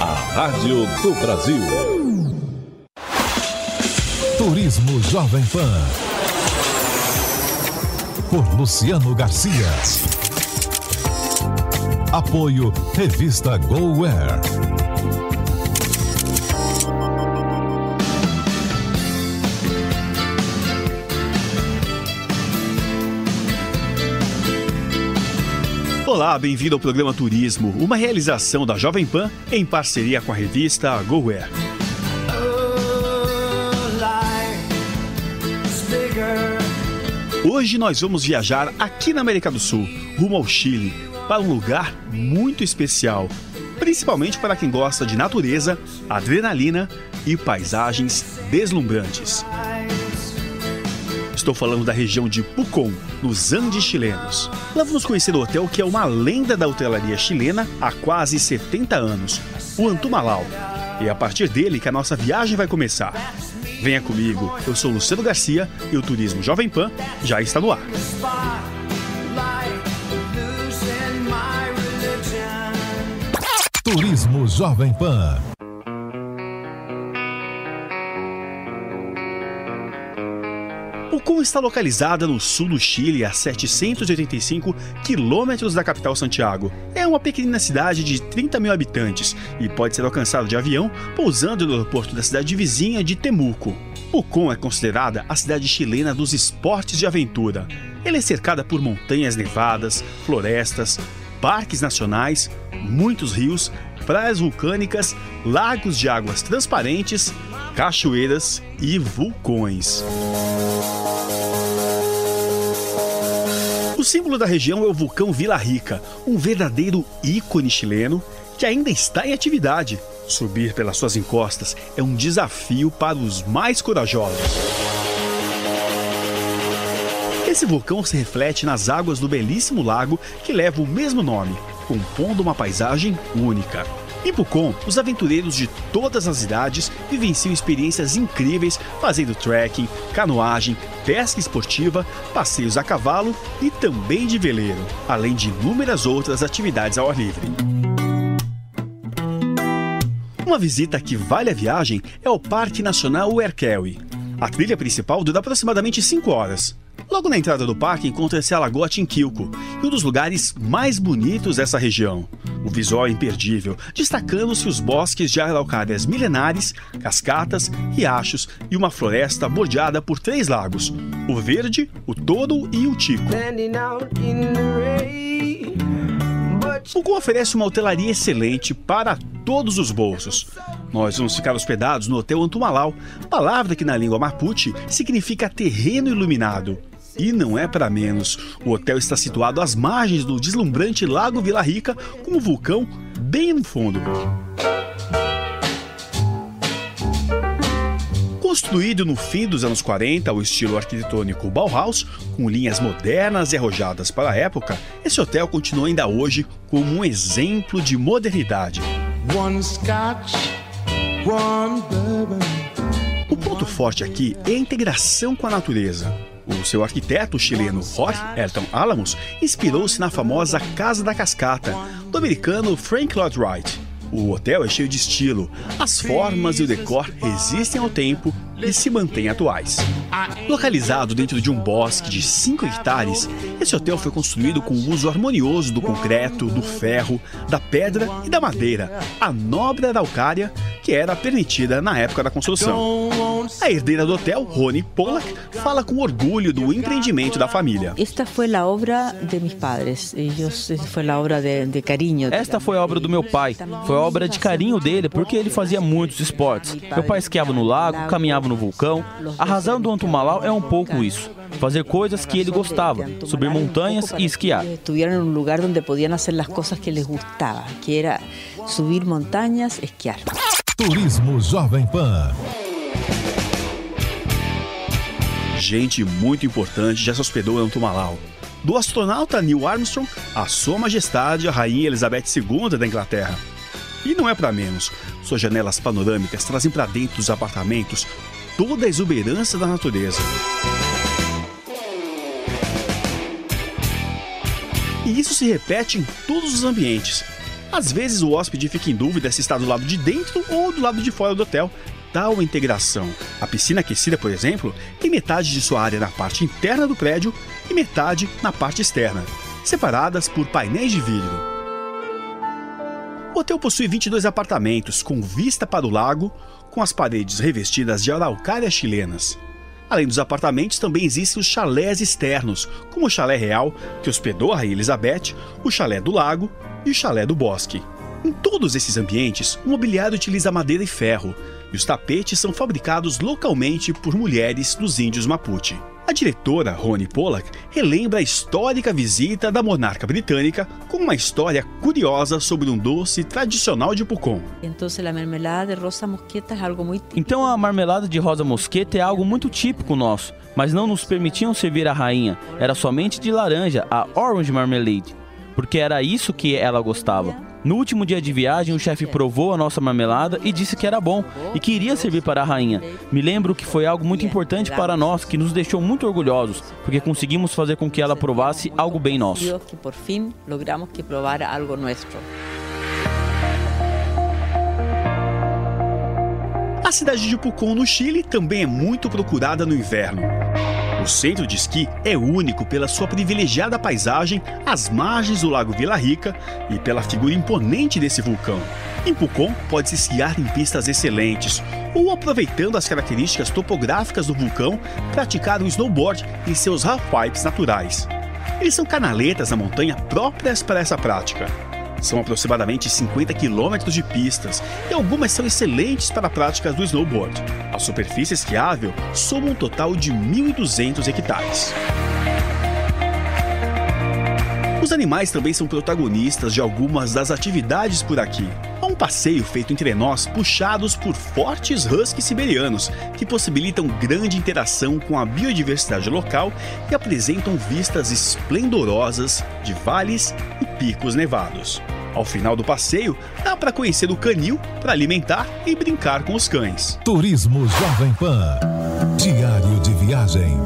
a Rádio do Brasil. Turismo Jovem Pan. Por Luciano Garcia. Apoio Revista GoWare. Olá, bem-vindo ao programa Turismo, uma realização da Jovem Pan em parceria com a revista GoWare. Hoje nós vamos viajar aqui na América do Sul, rumo ao Chile, para um lugar muito especial, principalmente para quem gosta de natureza, adrenalina e paisagens deslumbrantes. Estou falando da região de Pucón, nos Andes chilenos. Lá vamos conhecer o hotel que é uma lenda da hotelaria chilena há quase 70 anos, o Antumalau. E é a partir dele que a nossa viagem vai começar. Venha comigo, eu sou Luciano Garcia e o Turismo Jovem Pan já está no ar. Turismo Jovem Pan. Pucón está localizada no sul do Chile, a 785 quilômetros da capital Santiago. É uma pequena cidade de 30 mil habitantes e pode ser alcançado de avião pousando no aeroporto da cidade vizinha de Temuco. Pucón é considerada a cidade chilena dos esportes de aventura. Ela é cercada por montanhas nevadas, florestas, parques nacionais, muitos rios, praias vulcânicas, lagos de águas transparentes, cachoeiras e vulcões. O símbolo da região é o vulcão Vila Rica, um verdadeiro ícone chileno que ainda está em atividade. Subir pelas suas encostas é um desafio para os mais corajosos. Esse vulcão se reflete nas águas do belíssimo lago que leva o mesmo nome, compondo uma paisagem única. Em Pucon, os aventureiros de todas as idades vivenciam experiências incríveis fazendo trekking, canoagem, pesca esportiva, passeios a cavalo e também de veleiro, além de inúmeras outras atividades ao ar livre. Uma visita que vale a viagem é o Parque Nacional Uerkelwe. A trilha principal dura aproximadamente 5 horas. Logo na entrada do parque encontra-se a Lagoa Tinquilco, um dos lugares mais bonitos dessa região. O visual é imperdível, destacando-se os bosques de araucárias milenares, cascatas, riachos e uma floresta bordeada por três lagos: o Verde, o Touro e o Tico. O oferece uma hotelaria excelente para todos os bolsos. Nós vamos ficar hospedados no Hotel Antumalau, palavra que na língua mapuche significa terreno iluminado. E não é para menos. O hotel está situado às margens do deslumbrante Lago Vila Rica, com o vulcão bem no fundo. Construído no fim dos anos 40 ao estilo arquitetônico Bauhaus, com linhas modernas e arrojadas para a época, esse hotel continua ainda hoje como um exemplo de modernidade. O ponto forte aqui é a integração com a natureza. O seu arquiteto chileno Jorge Elton Alamos inspirou-se na famosa Casa da Cascata, do americano Frank Lloyd Wright. O hotel é cheio de estilo, as formas e o decor resistem ao tempo e se mantêm atuais. Localizado dentro de um bosque de 5 hectares, esse hotel foi construído com o uso harmonioso do concreto, do ferro, da pedra e da madeira, a nobre araucária que era permitida na época da construção. A herdeira do hotel, Rony Pollack, fala com orgulho do empreendimento da família. Esta foi a obra de meus padres. Eles, foi a obra de, de carinho. Esta foi a obra do meu pai. Foi a obra de carinho dele, porque ele fazia muitos esportes. Meu pai esquiava no lago, caminhava no vulcão. A razão do Antumalau é um pouco isso. fazer coisas que ele gostava, subir montanhas e esquiar. Estuvieron en un lugar donde podían hacer las cosas que les gustaba, que era subir montañas, esquiar. Turismo Jovem Pan. Gente muito importante já se hospedou em Tumalau. Do astronauta Neil Armstrong à Sua Majestade a Rainha Elizabeth II da Inglaterra. E não é para menos. Suas janelas panorâmicas trazem para dentro dos apartamentos toda a exuberância da natureza. E isso se repete em todos os ambientes. Às vezes o hóspede fica em dúvida se está do lado de dentro ou do lado de fora do hotel. Tal integração. A piscina aquecida, por exemplo, tem metade de sua área na parte interna do prédio e metade na parte externa, separadas por painéis de vidro. O hotel possui 22 apartamentos com vista para o lago, com as paredes revestidas de araucárias chilenas. Além dos apartamentos, também existem os chalés externos, como o Chalé Real, que hospedou a Rainha Elizabeth, o Chalé do Lago e o Chalé do Bosque. Em todos esses ambientes, o mobiliário utiliza madeira e ferro, e os tapetes são fabricados localmente por mulheres dos índios Mapuche. A diretora, Rony Pollack, relembra a histórica visita da monarca britânica com uma história curiosa sobre um doce tradicional de Pucón. Então a marmelada de rosa mosqueta é algo muito típico nosso, mas não nos permitiam servir a rainha. Era somente de laranja, a Orange Marmalade, porque era isso que ela gostava. No último dia de viagem, o chefe provou a nossa marmelada e disse que era bom e que iria servir para a rainha. Me lembro que foi algo muito importante para nós, que nos deixou muito orgulhosos, porque conseguimos fazer com que ela provasse algo bem nosso. que por fim logramos que provara algo nosso. A cidade de Pucón, no Chile, também é muito procurada no inverno. O centro de esqui é único pela sua privilegiada paisagem às margens do Lago Vila Rica e pela figura imponente desse vulcão. Em Pucón, pode-se esquiar em pistas excelentes ou, aproveitando as características topográficas do vulcão, praticar o snowboard em seus halfpipes naturais. Eles são canaletas na montanha próprias para essa prática. São aproximadamente 50 quilômetros de pistas e algumas são excelentes para práticas do snowboard. A superfície esquiável soma um total de 1.200 hectares. Os animais também são protagonistas de algumas das atividades por aqui. Um passeio feito entre nós puxados por fortes huskies siberianos, que possibilitam grande interação com a biodiversidade local e apresentam vistas esplendorosas de vales e picos nevados. Ao final do passeio, dá para conhecer o canil, para alimentar e brincar com os cães. Turismo Jovem Pan. Diário de viagem.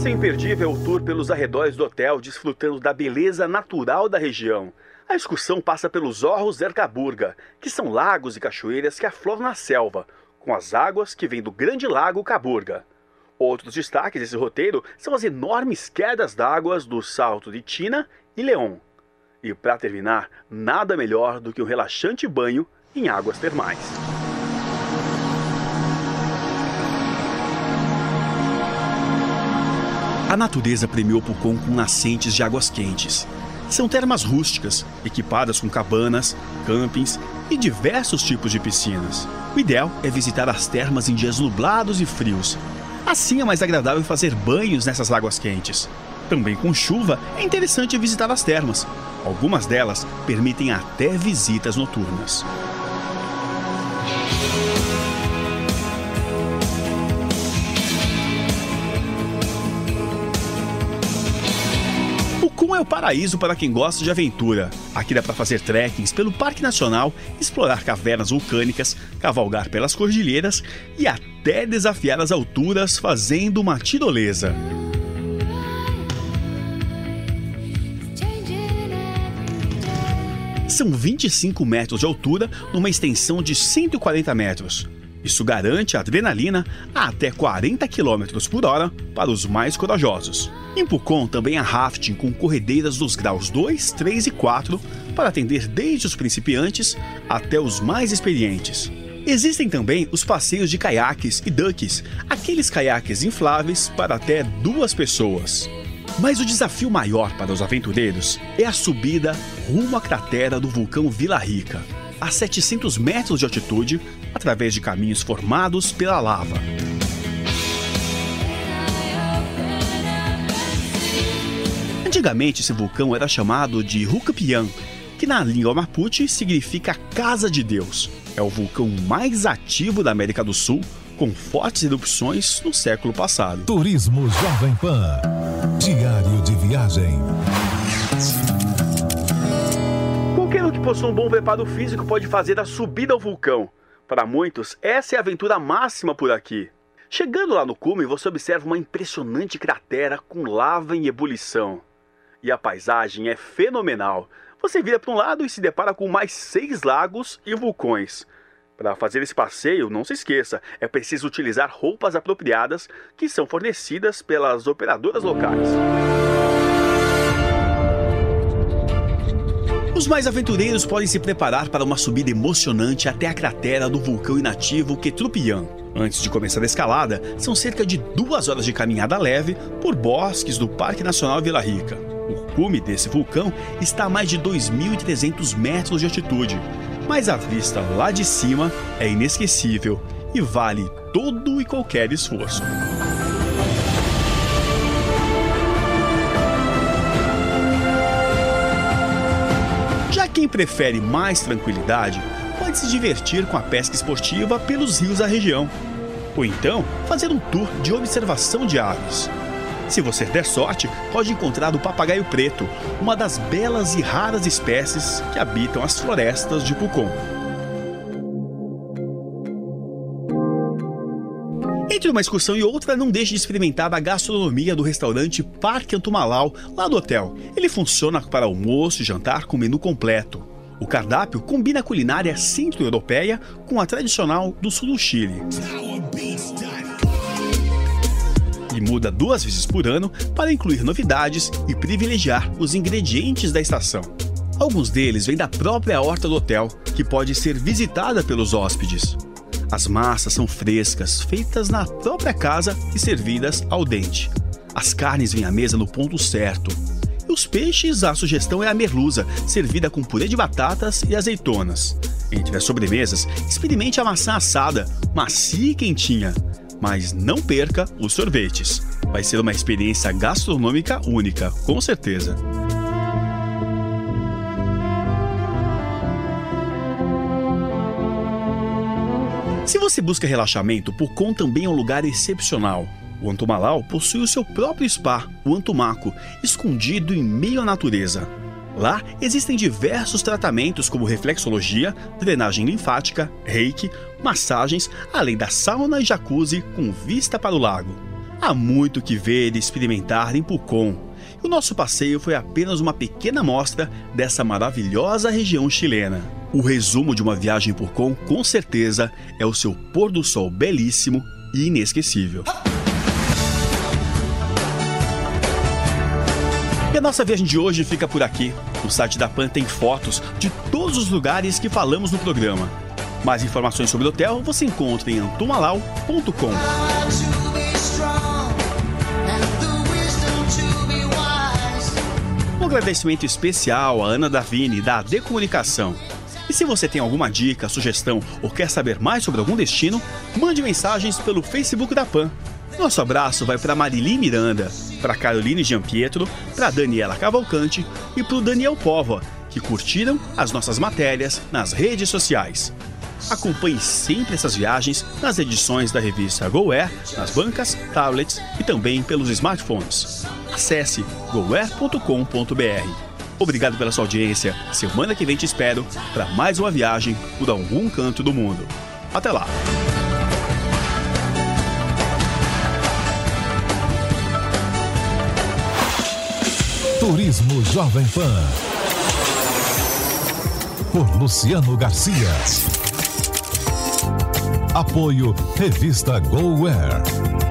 Passeio imperdível o tour pelos arredores do hotel, desfrutando da beleza natural da região. A excursão passa pelos Orros Ercaburga, que são lagos e cachoeiras que afloram na selva, com as águas que vêm do grande lago Caburga. Outros destaques desse roteiro são as enormes quedas d'água do Salto de Tina e León. E para terminar, nada melhor do que um relaxante banho em águas termais. A natureza premiou Pucón com nascentes de águas quentes. São termas rústicas, equipadas com cabanas, campings e diversos tipos de piscinas. O ideal é visitar as termas em dias nublados e frios, Assim é mais agradável fazer banhos nessas águas quentes. Também com chuva, é interessante visitar as termas. Algumas delas permitem até visitas noturnas. Paraíso para quem gosta de aventura. Aqui dá para fazer trekkings pelo Parque Nacional, explorar cavernas vulcânicas, cavalgar pelas cordilheiras e até desafiar as alturas fazendo uma tirolesa. São 25 metros de altura numa extensão de 140 metros. Isso garante adrenalina a até 40 km por hora para os mais corajosos. Em Pucon também há rafting com corredeiras dos graus 2, 3 e 4 para atender desde os principiantes até os mais experientes. Existem também os passeios de caiaques e ducks, aqueles caiaques infláveis para até duas pessoas. Mas o desafio maior para os aventureiros é a subida rumo à cratera do vulcão Vila Rica. A 700 metros de altitude, através de caminhos formados pela lava. Antigamente, esse vulcão era chamado de Hukapian, que na língua mapuche significa Casa de Deus. É o vulcão mais ativo da América do Sul, com fortes erupções no século passado. Turismo Jovem Pan. Diário de viagem. Qualquer um que possua um bom preparo físico pode fazer a subida ao vulcão. Para muitos, essa é a aventura máxima por aqui. Chegando lá no cume, você observa uma impressionante cratera com lava em ebulição. E a paisagem é fenomenal. Você vira para um lado e se depara com mais seis lagos e vulcões. Para fazer esse passeio, não se esqueça, é preciso utilizar roupas apropriadas que são fornecidas pelas operadoras locais. Os mais aventureiros podem se preparar para uma subida emocionante até a cratera do vulcão inativo Ketrupian. Antes de começar a escalada, são cerca de duas horas de caminhada leve por bosques do Parque Nacional Vila Rica. O cume desse vulcão está a mais de 2.300 metros de altitude, mas a vista lá de cima é inesquecível e vale todo e qualquer esforço. Quem prefere mais tranquilidade, pode se divertir com a pesca esportiva pelos rios da região, ou então fazer um tour de observação de aves. Se você der sorte, pode encontrar o papagaio preto, uma das belas e raras espécies que habitam as florestas de Pucon. Entre uma excursão e outra, não deixe de experimentar a gastronomia do restaurante Parque Antumalau, lá do hotel. Ele funciona para almoço e jantar com menu completo. O cardápio combina a culinária centro-europeia com a tradicional do sul do Chile. E muda duas vezes por ano para incluir novidades e privilegiar os ingredientes da estação. Alguns deles vêm da própria horta do hotel, que pode ser visitada pelos hóspedes. As massas são frescas, feitas na própria casa e servidas ao dente. As carnes vêm à mesa no ponto certo. E os peixes, a sugestão é a merluza, servida com purê de batatas e azeitonas. Entre as sobremesas, experimente a maçã assada, macia e quentinha. Mas não perca os sorvetes. Vai ser uma experiência gastronômica única, com certeza. Se você busca relaxamento, Pucon também é um lugar excepcional. O Antumalau possui o seu próprio spa, o Antumaco, escondido em meio à natureza. Lá existem diversos tratamentos como reflexologia, drenagem linfática, reiki, massagens, além da sauna e jacuzzi com vista para o lago. Há muito que ver e experimentar em Pucon. E o nosso passeio foi apenas uma pequena amostra dessa maravilhosa região chilena. O resumo de uma viagem por Com, com certeza, é o seu pôr do sol belíssimo e inesquecível. E a nossa viagem de hoje fica por aqui. No site da PAN tem fotos de todos os lugares que falamos no programa. Mais informações sobre o hotel você encontra em antumalau.com. Um agradecimento especial à Ana Davini, da AD Comunicação. E se você tem alguma dica, sugestão ou quer saber mais sobre algum destino, mande mensagens pelo Facebook da PAN. Nosso abraço vai para Marili Miranda, para Caroline Giampietro, para Daniela Cavalcante e para o Daniel Pova, que curtiram as nossas matérias nas redes sociais. Acompanhe sempre essas viagens nas edições da revista GoAir, nas bancas, tablets e também pelos smartphones. Acesse goair.com.br. Obrigado pela sua audiência. Semana que vem te espero para mais uma viagem por algum canto do mundo. Até lá! Turismo Jovem Pan. Por Luciano Garcia. Apoio Revista GoWare.